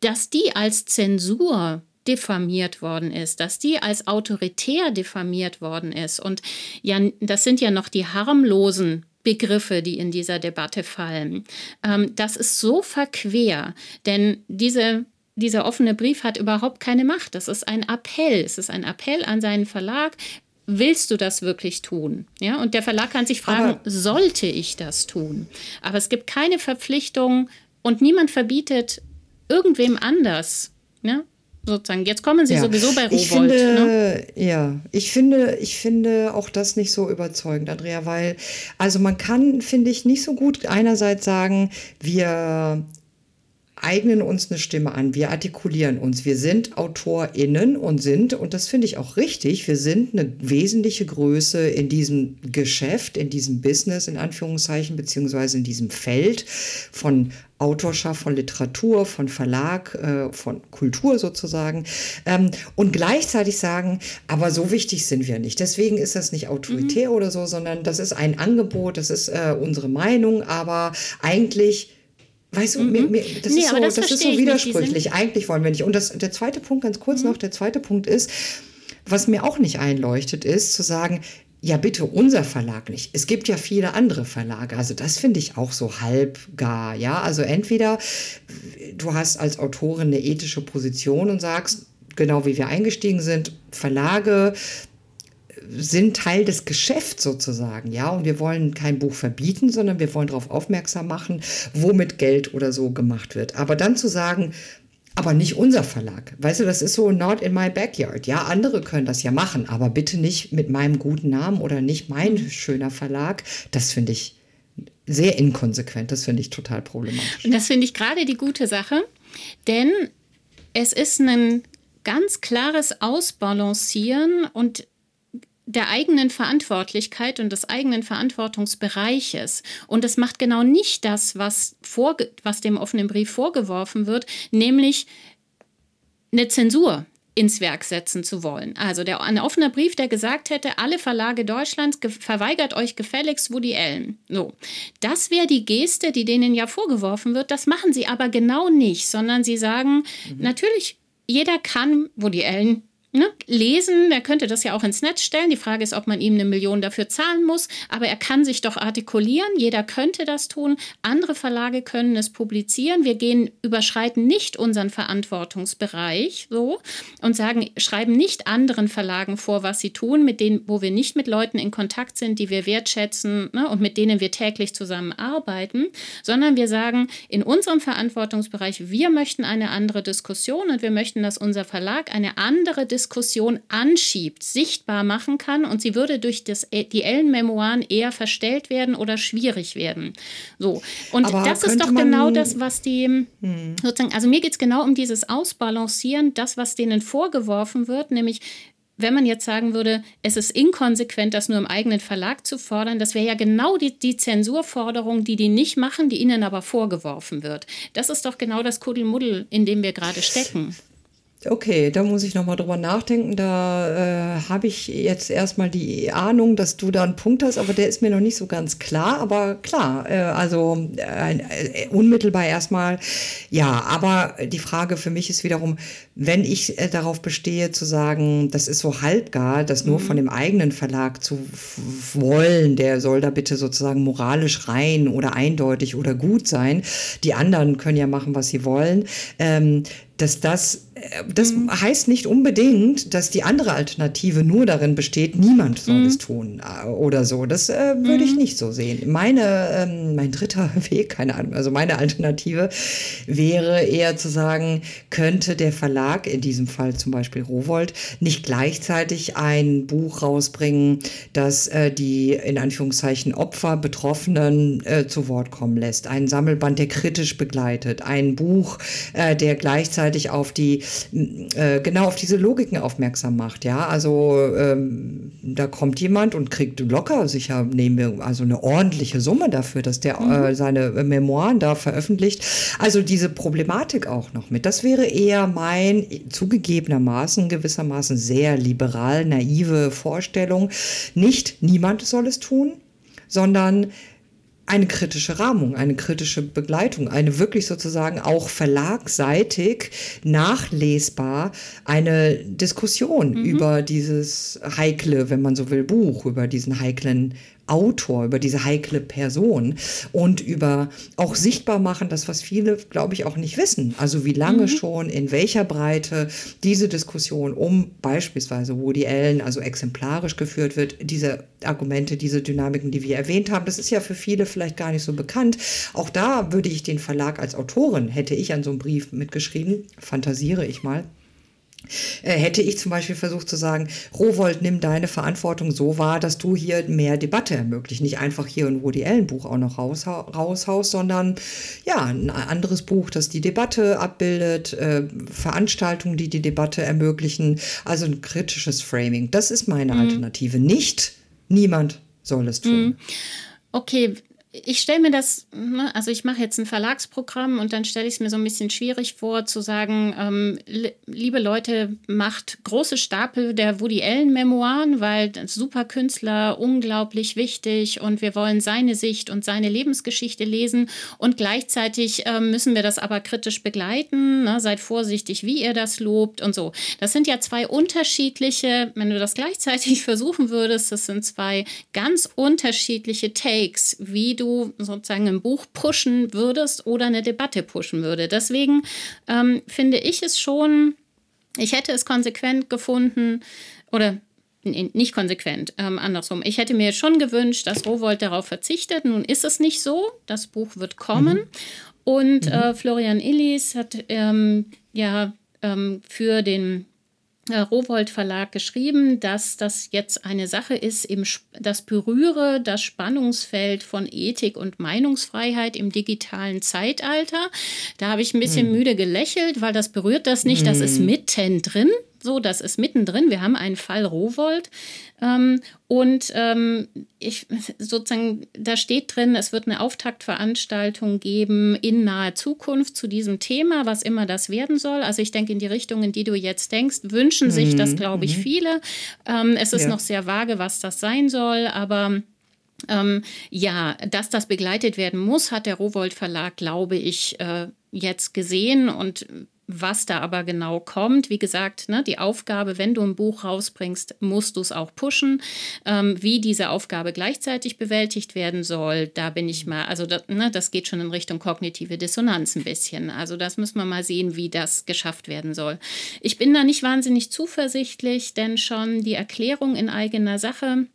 dass die als Zensur diffamiert worden ist, dass die als autoritär diffamiert worden ist. Und ja, das sind ja noch die harmlosen Begriffe, die in dieser Debatte fallen. Ähm, das ist so verquer, denn diese dieser offene Brief hat überhaupt keine Macht. Das ist ein Appell. Es ist ein Appell an seinen Verlag willst du das wirklich tun? Ja, und der Verlag kann sich fragen, Aber sollte ich das tun? Aber es gibt keine Verpflichtung und niemand verbietet irgendwem anders. Ja? Sozusagen, jetzt kommen sie ja. sowieso bei Rowold. Ich finde, ne? Ja, ich finde, ich finde auch das nicht so überzeugend, Andrea, weil, also man kann, finde ich, nicht so gut einerseits sagen, wir eignen uns eine Stimme an, wir artikulieren uns, wir sind AutorInnen und sind, und das finde ich auch richtig, wir sind eine wesentliche Größe in diesem Geschäft, in diesem Business, in Anführungszeichen, beziehungsweise in diesem Feld von Autorschaft, von Literatur, von Verlag, äh, von Kultur sozusagen. Ähm, und gleichzeitig sagen, aber so wichtig sind wir nicht. Deswegen ist das nicht autoritär mhm. oder so, sondern das ist ein Angebot, das ist äh, unsere Meinung, aber eigentlich Weißt du, mhm. mir, mir, das, nee, ist so, das, das ist so widersprüchlich. Eigentlich wollen wir nicht. Und das, der zweite Punkt, ganz kurz mhm. noch, der zweite Punkt ist, was mir auch nicht einleuchtet, ist zu sagen, ja, bitte unser Verlag nicht. Es gibt ja viele andere Verlage. Also das finde ich auch so halb gar. Ja, also entweder du hast als Autorin eine ethische Position und sagst, genau wie wir eingestiegen sind, Verlage sind Teil des Geschäfts sozusagen, ja. Und wir wollen kein Buch verbieten, sondern wir wollen darauf aufmerksam machen, womit Geld oder so gemacht wird. Aber dann zu sagen, aber nicht unser Verlag. Weißt du, das ist so not in my backyard. Ja, andere können das ja machen, aber bitte nicht mit meinem guten Namen oder nicht mein schöner Verlag. Das finde ich sehr inkonsequent. Das finde ich total problematisch. Und das finde ich gerade die gute Sache, denn es ist ein ganz klares Ausbalancieren und der eigenen Verantwortlichkeit und des eigenen Verantwortungsbereiches. Und es macht genau nicht das, was, vorge was dem offenen Brief vorgeworfen wird, nämlich eine Zensur ins Werk setzen zu wollen. Also der, ein offener Brief, der gesagt hätte, alle Verlage Deutschlands verweigert euch gefälligst Woody Allen. So, das wäre die Geste, die denen ja vorgeworfen wird. Das machen sie aber genau nicht, sondern sie sagen, mhm. natürlich, jeder kann Woody Allen ne, lesen. Der könnte das ja auch ins Netz stellen. Die Frage ist, ob man ihm eine Million dafür zahlen muss. Aber er kann sich doch artikulieren. Jeder könnte das tun. Andere Verlage können es publizieren. Wir gehen, überschreiten nicht unseren Verantwortungsbereich so und sagen, schreiben nicht anderen Verlagen vor, was sie tun, mit denen, wo wir nicht mit Leuten in Kontakt sind, die wir wertschätzen ne, und mit denen wir täglich zusammenarbeiten, sondern wir sagen, in unserem Verantwortungsbereich, wir möchten eine andere Diskussion und wir möchten, dass unser Verlag eine andere Diskussion Diskussion anschiebt, sichtbar machen kann und sie würde durch das, die Ellen-Memoiren eher verstellt werden oder schwierig werden. So. Und Aber das ist doch genau das, was die hm. sozusagen, also mir geht es genau um dieses Ausbalancieren, das, was denen vorgeworfen wird, nämlich wenn man jetzt sagen würde, es ist inkonsequent, das nur im eigenen Verlag zu fordern, das wäre ja genau die, die Zensurforderung, die die nicht machen, die ihnen aber vorgeworfen wird. Das ist doch genau das Kuddelmuddel, in dem wir gerade stecken. Okay, da muss ich nochmal drüber nachdenken. Da äh, habe ich jetzt erstmal die Ahnung, dass du da einen Punkt hast, aber der ist mir noch nicht so ganz klar. Aber klar, äh, also äh, unmittelbar erstmal ja. Aber die Frage für mich ist wiederum, wenn ich äh, darauf bestehe zu sagen, das ist so halbgar, das nur mhm. von dem eigenen Verlag zu wollen, der soll da bitte sozusagen moralisch rein oder eindeutig oder gut sein. Die anderen können ja machen, was sie wollen. Ähm, dass das, das mhm. heißt nicht unbedingt, dass die andere Alternative nur darin besteht, niemand soll mhm. es tun äh, oder so. Das äh, würde mhm. ich nicht so sehen. Meine, ähm, mein dritter Weg, keine Ahnung, also meine Alternative wäre eher zu sagen, könnte der Verlag, in diesem Fall zum Beispiel Rowold, nicht gleichzeitig ein Buch rausbringen, das äh, die in Anführungszeichen Opfer, Betroffenen äh, zu Wort kommen lässt. Ein Sammelband, der kritisch begleitet. Ein Buch, äh, der gleichzeitig auf die, äh, genau auf diese Logiken aufmerksam macht. Ja, also ähm, da kommt jemand und kriegt locker sicher, nehmen wir also eine ordentliche Summe dafür, dass der mhm. äh, seine Memoiren da veröffentlicht. Also diese Problematik auch noch mit. Das wäre eher mein zugegebenermaßen gewissermaßen sehr liberal, naive Vorstellung. Nicht niemand soll es tun, sondern eine kritische Rahmung, eine kritische Begleitung, eine wirklich sozusagen auch verlagseitig nachlesbar eine Diskussion mhm. über dieses heikle, wenn man so will, Buch, über diesen heiklen Autor, über diese heikle Person und über auch sichtbar machen, das, was viele, glaube ich, auch nicht wissen. Also wie lange mhm. schon, in welcher Breite diese Diskussion um beispielsweise Woody Allen, also exemplarisch geführt wird, diese Argumente, diese Dynamiken, die wir erwähnt haben, das ist ja für viele vielleicht gar nicht so bekannt. Auch da würde ich den Verlag als Autorin, hätte ich an so einem Brief mitgeschrieben, fantasiere ich mal, hätte ich zum Beispiel versucht zu sagen, Rowold, nimm deine Verantwortung so wahr, dass du hier mehr Debatte ermöglicht. Nicht einfach hier ein Woody Allen Buch auch noch raushaust, sondern ja, ein anderes Buch, das die Debatte abbildet, äh, Veranstaltungen, die die Debatte ermöglichen, also ein kritisches Framing. Das ist meine mhm. Alternative. Nicht niemand soll es tun. Mhm. Okay, ich stelle mir das, ne, also ich mache jetzt ein Verlagsprogramm und dann stelle ich es mir so ein bisschen schwierig vor, zu sagen, ähm, liebe Leute, macht große Stapel der Woody Allen Memoiren, weil super Künstler, unglaublich wichtig und wir wollen seine Sicht und seine Lebensgeschichte lesen und gleichzeitig äh, müssen wir das aber kritisch begleiten. Ne, seid vorsichtig, wie ihr das lobt und so. Das sind ja zwei unterschiedliche, wenn du das gleichzeitig versuchen würdest, das sind zwei ganz unterschiedliche Takes, wie du du sozusagen ein Buch pushen würdest oder eine Debatte pushen würde. Deswegen ähm, finde ich es schon, ich hätte es konsequent gefunden oder nicht konsequent, ähm, andersrum. Ich hätte mir schon gewünscht, dass Rowold darauf verzichtet. Nun ist es nicht so. Das Buch wird kommen. Mhm. Und mhm. Äh, Florian Illis hat ähm, ja ähm, für den Rowold Verlag geschrieben, dass das jetzt eine Sache ist, im, das berühre das Spannungsfeld von Ethik und Meinungsfreiheit im digitalen Zeitalter. Da habe ich ein bisschen hm. müde gelächelt, weil das berührt das nicht, das ist hm. mittendrin so, das ist mittendrin. Wir haben einen Fall Rowold. Ähm, und ähm, ich sozusagen, da steht drin, es wird eine Auftaktveranstaltung geben in naher Zukunft zu diesem Thema, was immer das werden soll. Also ich denke, in die Richtung, in die du jetzt denkst, wünschen sich das, mhm, glaube ich, mhm. viele. Ähm, es ist ja. noch sehr vage, was das sein soll, aber ähm, ja, dass das begleitet werden muss, hat der Rowold Verlag, glaube ich, äh, jetzt gesehen und was da aber genau kommt. Wie gesagt, ne, die Aufgabe, wenn du ein Buch rausbringst, musst du es auch pushen. Ähm, wie diese Aufgabe gleichzeitig bewältigt werden soll, da bin ich mal, also das, ne, das geht schon in Richtung kognitive Dissonanz ein bisschen. Also das müssen wir mal sehen, wie das geschafft werden soll. Ich bin da nicht wahnsinnig zuversichtlich, denn schon die Erklärung in eigener Sache,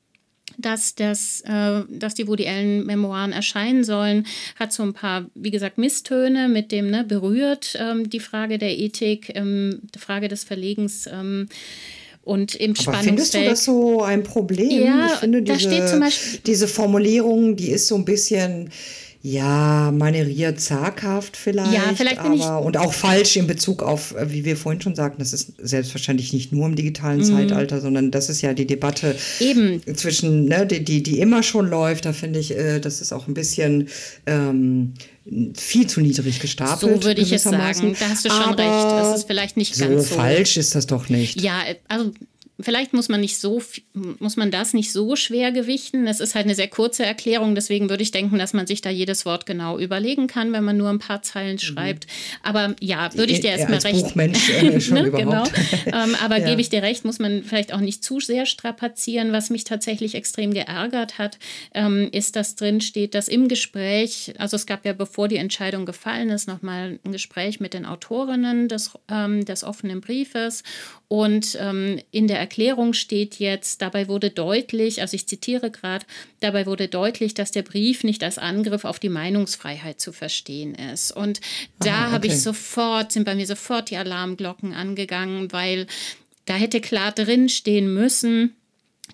dass, das, äh, dass die Woody Allen-Memoiren erscheinen sollen, hat so ein paar, wie gesagt, Misstöne mit dem ne, berührt ähm, die Frage der Ethik, ähm, die Frage des Verlegens. Ähm, und im Aber findest du das so ein Problem? Ja, ich finde diese, diese Formulierung, die ist so ein bisschen ja, manieriert zaghaft vielleicht, ja, vielleicht aber und auch falsch in Bezug auf, äh, wie wir vorhin schon sagten, das ist selbstverständlich nicht nur im digitalen mhm. Zeitalter, sondern das ist ja die Debatte Eben. zwischen, ne, die, die, die immer schon läuft. Da finde ich, äh, das ist auch ein bisschen ähm, viel zu niedrig gestapelt. So würde ich es sagen. Da hast du schon aber recht. Es ist vielleicht nicht ganz so. So falsch ist das doch nicht. Ja, also Vielleicht muss man nicht so muss man das nicht so schwer gewichten. Es ist halt eine sehr kurze Erklärung, deswegen würde ich denken, dass man sich da jedes Wort genau überlegen kann, wenn man nur ein paar Zeilen mhm. schreibt. Aber ja, würde ich dir erstmal recht. Buchmensch, äh, schon ne? genau. ähm, aber ja. gebe ich dir recht, muss man vielleicht auch nicht zu sehr strapazieren. Was mich tatsächlich extrem geärgert hat, ähm, ist, dass drin steht, dass im Gespräch, also es gab ja bevor die Entscheidung gefallen ist, nochmal ein Gespräch mit den Autorinnen des, ähm, des offenen Briefes und ähm, in der Erklärung steht jetzt, dabei wurde deutlich, also ich zitiere gerade, dabei wurde deutlich, dass der Brief nicht als Angriff auf die Meinungsfreiheit zu verstehen ist. Und da okay. habe ich sofort, sind bei mir sofort die Alarmglocken angegangen, weil da hätte klar drin stehen müssen,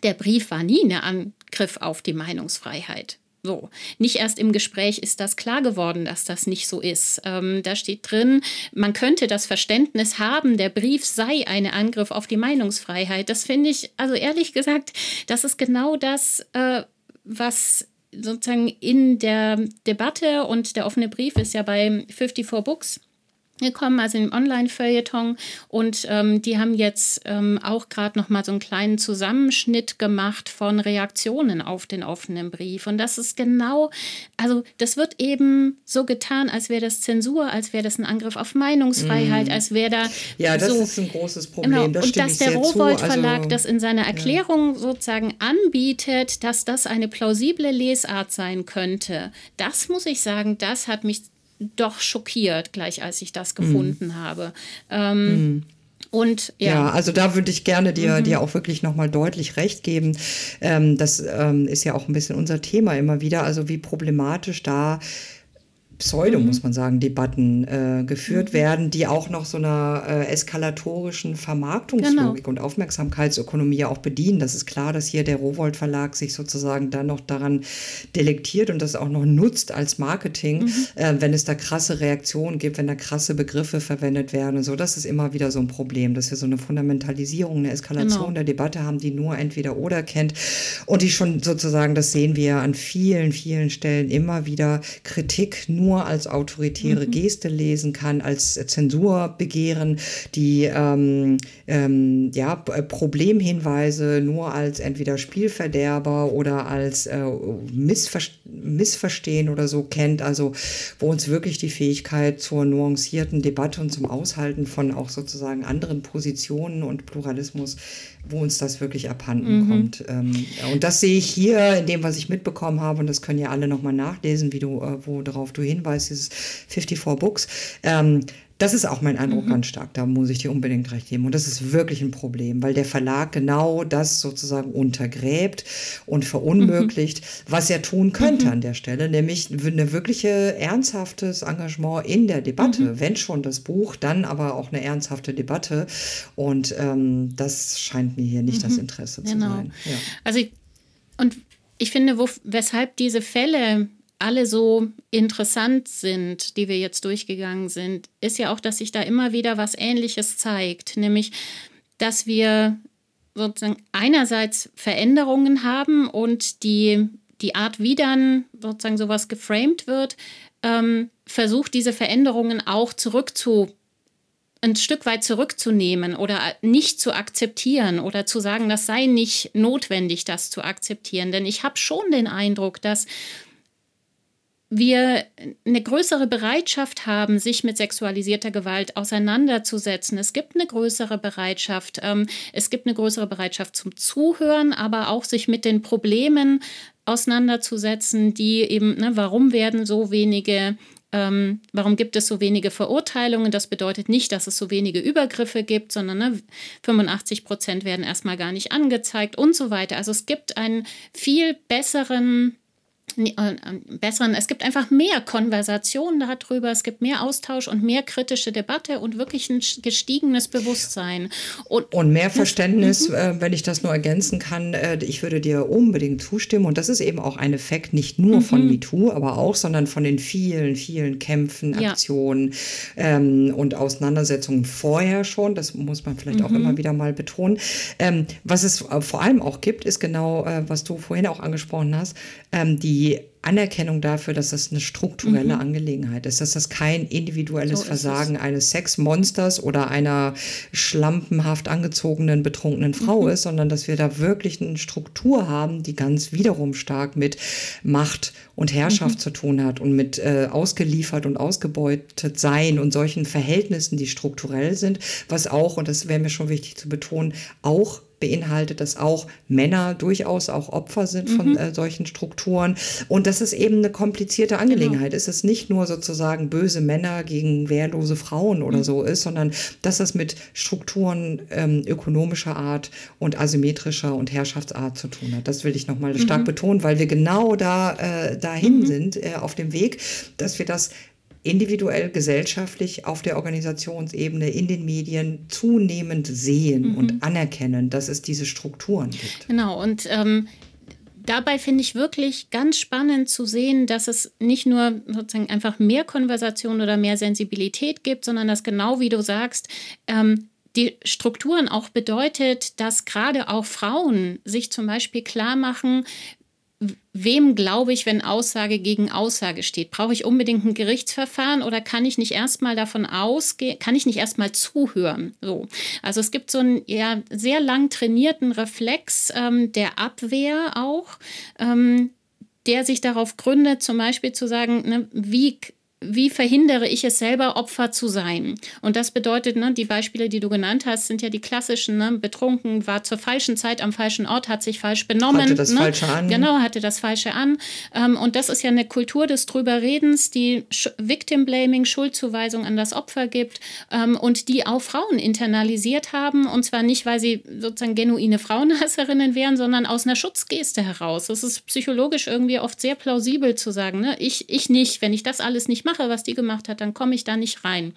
der Brief war nie ein Angriff auf die Meinungsfreiheit. So, nicht erst im Gespräch ist das klar geworden, dass das nicht so ist. Ähm, da steht drin, man könnte das Verständnis haben, der Brief sei ein Angriff auf die Meinungsfreiheit. Das finde ich, also ehrlich gesagt, das ist genau das, äh, was sozusagen in der Debatte und der offene Brief ist ja bei 54 Books gekommen, also im Online-Feuilleton. Und ähm, die haben jetzt ähm, auch gerade noch mal so einen kleinen Zusammenschnitt gemacht von Reaktionen auf den offenen Brief. Und das ist genau, also das wird eben so getan, als wäre das Zensur, als wäre das ein Angriff auf Meinungsfreiheit, mm. als wäre da. Ja, das so, ist ein großes Problem. Genau. Das und dass der Rowold Verlag also, das in seiner Erklärung ja. sozusagen anbietet, dass das eine plausible Lesart sein könnte, das muss ich sagen, das hat mich doch schockiert, gleich als ich das gefunden mhm. habe. Ähm, mhm. Und ja. ja. also da würde ich gerne dir, mhm. dir auch wirklich nochmal deutlich recht geben. Ähm, das ähm, ist ja auch ein bisschen unser Thema immer wieder. Also wie problematisch da Pseudo, muss man sagen, Debatten äh, geführt mhm. werden, die auch noch so einer äh, eskalatorischen Vermarktungslogik genau. und Aufmerksamkeitsökonomie ja auch bedienen. Das ist klar, dass hier der Rowold Verlag sich sozusagen dann noch daran delektiert und das auch noch nutzt als Marketing, mhm. äh, wenn es da krasse Reaktionen gibt, wenn da krasse Begriffe verwendet werden und so. Das ist immer wieder so ein Problem, dass wir so eine Fundamentalisierung, eine Eskalation genau. der Debatte haben, die nur entweder oder kennt und die schon sozusagen, das sehen wir an vielen, vielen Stellen immer wieder Kritik nur nur als autoritäre mhm. Geste lesen kann, als Zensurbegehren, die ähm, ähm, ja, Problemhinweise nur als entweder Spielverderber oder als äh, Missver Missverstehen oder so kennt. Also wo uns wirklich die Fähigkeit zur nuancierten Debatte und zum Aushalten von auch sozusagen anderen Positionen und Pluralismus wo uns das wirklich abhanden mhm. kommt. Ähm, und das sehe ich hier in dem, was ich mitbekommen habe, und das können ja alle nochmal nachlesen, wie du, äh, worauf du hinweist, dieses 54 Books. Ähm, das ist auch mein Eindruck mhm. ganz stark. Da muss ich dir unbedingt recht geben. Und das ist wirklich ein Problem, weil der Verlag genau das sozusagen untergräbt und verunmöglicht, mhm. was er tun könnte mhm. an der Stelle, nämlich eine wirkliche ernsthaftes Engagement in der Debatte. Mhm. Wenn schon das Buch, dann aber auch eine ernsthafte Debatte. Und ähm, das scheint mir hier nicht das mhm. Interesse genau. zu sein. Ja. Also ich, und ich finde, wo, weshalb diese Fälle alle so interessant sind, die wir jetzt durchgegangen sind, ist ja auch, dass sich da immer wieder was Ähnliches zeigt, nämlich, dass wir sozusagen einerseits Veränderungen haben und die, die Art, wie dann sozusagen sowas geframed wird, ähm, versucht, diese Veränderungen auch zurückzu ein Stück weit zurückzunehmen oder nicht zu akzeptieren oder zu sagen, das sei nicht notwendig, das zu akzeptieren. Denn ich habe schon den Eindruck, dass wir eine größere Bereitschaft haben, sich mit sexualisierter Gewalt auseinanderzusetzen. Es gibt eine größere Bereitschaft, ähm, es gibt eine größere Bereitschaft zum Zuhören, aber auch sich mit den Problemen auseinanderzusetzen, die eben, ne, warum werden so wenige ähm, warum gibt es so wenige Verurteilungen? Das bedeutet nicht, dass es so wenige Übergriffe gibt, sondern ne, 85 Prozent werden erstmal gar nicht angezeigt und so weiter. Also es gibt einen viel besseren besseren, es gibt einfach mehr Konversation darüber, es gibt mehr Austausch und mehr kritische Debatte und wirklich ein gestiegenes Bewusstsein. Und, und mehr Verständnis, mhm. äh, wenn ich das nur ergänzen kann, äh, ich würde dir unbedingt zustimmen und das ist eben auch ein Effekt nicht nur mhm. von MeToo, aber auch, sondern von den vielen, vielen Kämpfen, Aktionen ja. ähm, und Auseinandersetzungen vorher schon, das muss man vielleicht mhm. auch immer wieder mal betonen. Ähm, was es äh, vor allem auch gibt, ist genau, äh, was du vorhin auch angesprochen hast, ähm, die die Anerkennung dafür, dass das eine strukturelle mhm. Angelegenheit ist, dass das kein individuelles so Versagen eines Sexmonsters oder einer schlampenhaft angezogenen, betrunkenen Frau mhm. ist, sondern dass wir da wirklich eine Struktur haben, die ganz wiederum stark mit Macht und Herrschaft mhm. zu tun hat und mit äh, ausgeliefert und ausgebeutet sein und solchen Verhältnissen, die strukturell sind, was auch, und das wäre mir schon wichtig zu betonen, auch beinhaltet, dass auch Männer durchaus auch Opfer sind von mhm. äh, solchen Strukturen und dass es eben eine komplizierte Angelegenheit genau. ist. Es nicht nur sozusagen böse Männer gegen wehrlose Frauen oder mhm. so ist, sondern dass das mit Strukturen ähm, ökonomischer Art und asymmetrischer und Herrschaftsart zu tun hat. Das will ich nochmal mhm. stark betonen, weil wir genau da äh, dahin mhm. sind äh, auf dem Weg, dass wir das individuell, gesellschaftlich auf der Organisationsebene, in den Medien zunehmend sehen mhm. und anerkennen, dass es diese Strukturen gibt. Genau, und ähm, dabei finde ich wirklich ganz spannend zu sehen, dass es nicht nur sozusagen einfach mehr Konversation oder mehr Sensibilität gibt, sondern dass genau wie du sagst, ähm, die Strukturen auch bedeutet, dass gerade auch Frauen sich zum Beispiel klar machen, wem glaube ich, wenn Aussage gegen Aussage steht? Brauche ich unbedingt ein Gerichtsverfahren oder kann ich nicht erstmal davon ausgehen, kann ich nicht erstmal zuhören? So. Also es gibt so einen ja, sehr lang trainierten Reflex ähm, der Abwehr auch, ähm, der sich darauf gründet, zum Beispiel zu sagen, ne, wie wie verhindere ich es selber, Opfer zu sein? Und das bedeutet, ne, die Beispiele, die du genannt hast, sind ja die klassischen, ne, betrunken, war zur falschen Zeit am falschen Ort, hat sich falsch benommen. Hatte das ne? Falsche an. Genau, hatte das Falsche an. Ähm, und das ist ja eine Kultur des Drüberredens, die Victim Blaming, Schuldzuweisung an das Opfer gibt ähm, und die auch Frauen internalisiert haben. Und zwar nicht, weil sie sozusagen genuine Frauenhasserinnen wären, sondern aus einer Schutzgeste heraus. Das ist psychologisch irgendwie oft sehr plausibel zu sagen, ne? ich, ich nicht, wenn ich das alles nicht mache, mache, was die gemacht hat, dann komme ich da nicht rein.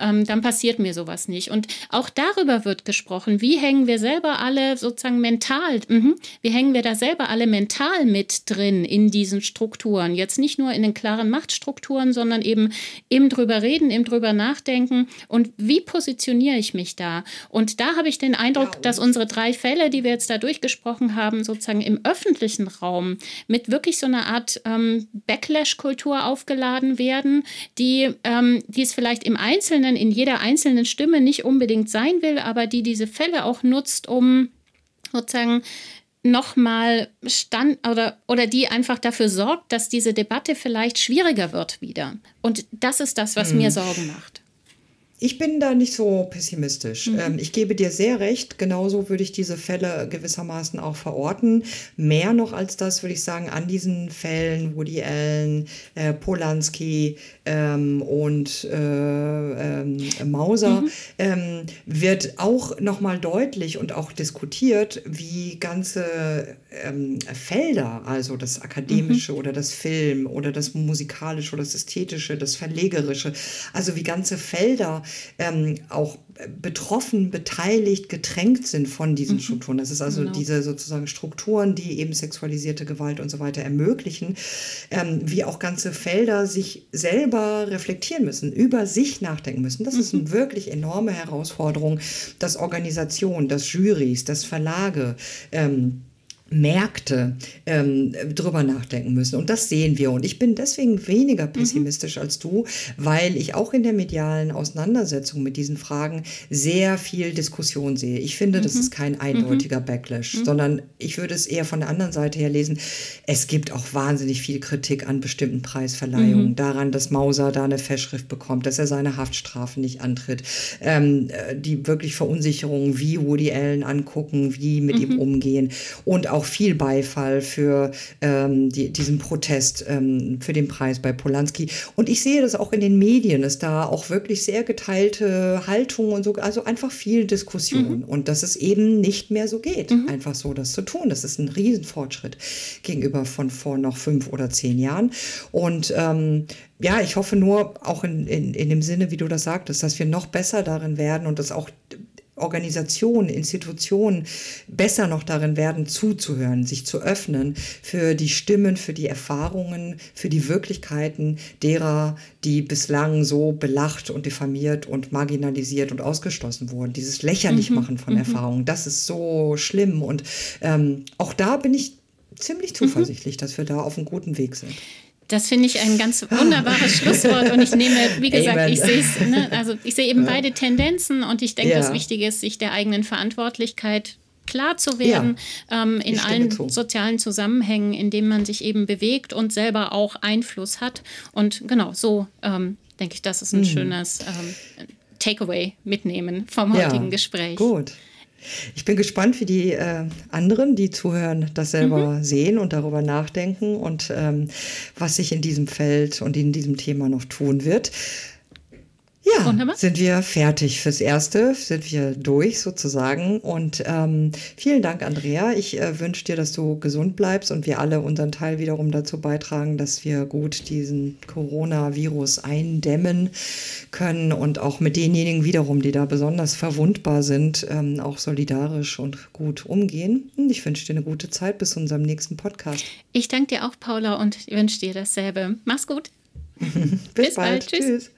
Ähm, dann passiert mir sowas nicht. Und auch darüber wird gesprochen. Wie hängen wir selber alle sozusagen mental, mh, wie hängen wir da selber alle mental mit drin in diesen Strukturen? Jetzt nicht nur in den klaren Machtstrukturen, sondern eben im drüber reden, im drüber nachdenken. Und wie positioniere ich mich da? Und da habe ich den Eindruck, dass unsere drei Fälle, die wir jetzt da durchgesprochen haben, sozusagen im öffentlichen Raum mit wirklich so einer Art ähm, Backlash-Kultur aufgeladen werden die, ähm, die es vielleicht im Einzelnen, in jeder einzelnen Stimme nicht unbedingt sein will, aber die diese Fälle auch nutzt, um sozusagen nochmal stand oder, oder die einfach dafür sorgt, dass diese Debatte vielleicht schwieriger wird wieder. Und das ist das, was hm. mir Sorgen macht. Ich bin da nicht so pessimistisch. Mhm. Ähm, ich gebe dir sehr recht. Genauso würde ich diese Fälle gewissermaßen auch verorten. Mehr noch als das würde ich sagen, an diesen Fällen Woody Allen, äh, Polanski ähm, und äh, ähm, Mauser mhm. wird auch nochmal deutlich und auch diskutiert, wie ganze Felder, also das Akademische mhm. oder das Film oder das Musikalische oder das Ästhetische, das Verlegerische, also wie ganze Felder ähm, auch betroffen, beteiligt, getränkt sind von diesen mhm. Strukturen. Das ist also genau. diese sozusagen Strukturen, die eben sexualisierte Gewalt und so weiter ermöglichen, ähm, wie auch ganze Felder sich selber reflektieren müssen, über sich nachdenken müssen. Das mhm. ist eine wirklich enorme Herausforderung, dass Organisationen, dass Jurys, dass Verlage, ähm, Märkte ähm, drüber nachdenken müssen. Und das sehen wir. Und ich bin deswegen weniger pessimistisch mhm. als du, weil ich auch in der medialen Auseinandersetzung mit diesen Fragen sehr viel Diskussion sehe. Ich finde, mhm. das ist kein eindeutiger mhm. Backlash, mhm. sondern ich würde es eher von der anderen Seite her lesen. Es gibt auch wahnsinnig viel Kritik an bestimmten Preisverleihungen, mhm. daran, dass Mauser da eine Festschrift bekommt, dass er seine Haftstrafe nicht antritt, ähm, äh, die wirklich Verunsicherungen, wie Woody Allen angucken, wie mit ihm mhm. umgehen und auch viel Beifall für ähm, die, diesen Protest ähm, für den Preis bei Polanski. Und ich sehe das auch in den Medien, ist da auch wirklich sehr geteilte Haltung und so, also einfach viel Diskussion. Mhm. Und dass es eben nicht mehr so geht, mhm. einfach so das zu tun. Das ist ein Riesenfortschritt gegenüber von vor noch fünf oder zehn Jahren. Und ähm, ja, ich hoffe nur auch in, in, in dem Sinne, wie du das sagtest, dass wir noch besser darin werden und dass auch Organisationen, Institutionen besser noch darin werden, zuzuhören, sich zu öffnen für die Stimmen, für die Erfahrungen, für die Wirklichkeiten derer, die bislang so belacht und diffamiert und marginalisiert und ausgeschlossen wurden. Dieses Lächerlichmachen mhm, von mhm. Erfahrungen, das ist so schlimm. Und ähm, auch da bin ich ziemlich mhm. zuversichtlich, mhm. dass wir da auf einem guten Weg sind. Das finde ich ein ganz wunderbares Schlusswort und ich nehme, wie gesagt, Amen. ich sehe es, ne, also ich sehe eben ja. beide Tendenzen und ich denke, ja. das Wichtige ist, sich der eigenen Verantwortlichkeit klar zu werden ja, ähm, in allen zu. sozialen Zusammenhängen, in denen man sich eben bewegt und selber auch Einfluss hat. Und genau so ähm, denke ich, das ist ein mhm. schönes ähm, Takeaway mitnehmen vom heutigen Gespräch. Gut. Ich bin gespannt, wie die äh, anderen, die zuhören, das selber mhm. sehen und darüber nachdenken und ähm, was sich in diesem Feld und in diesem Thema noch tun wird. Ja, Wunderbar. sind wir fertig fürs Erste, sind wir durch sozusagen. Und ähm, vielen Dank, Andrea. Ich äh, wünsche dir, dass du gesund bleibst und wir alle unseren Teil wiederum dazu beitragen, dass wir gut diesen Coronavirus eindämmen können und auch mit denjenigen wiederum, die da besonders verwundbar sind, ähm, auch solidarisch und gut umgehen. Und ich wünsche dir eine gute Zeit bis zu unserem nächsten Podcast. Ich danke dir auch, Paula, und wünsche dir dasselbe. Mach's gut. bis, bis, bald. bald. Tschüss. Tschüss.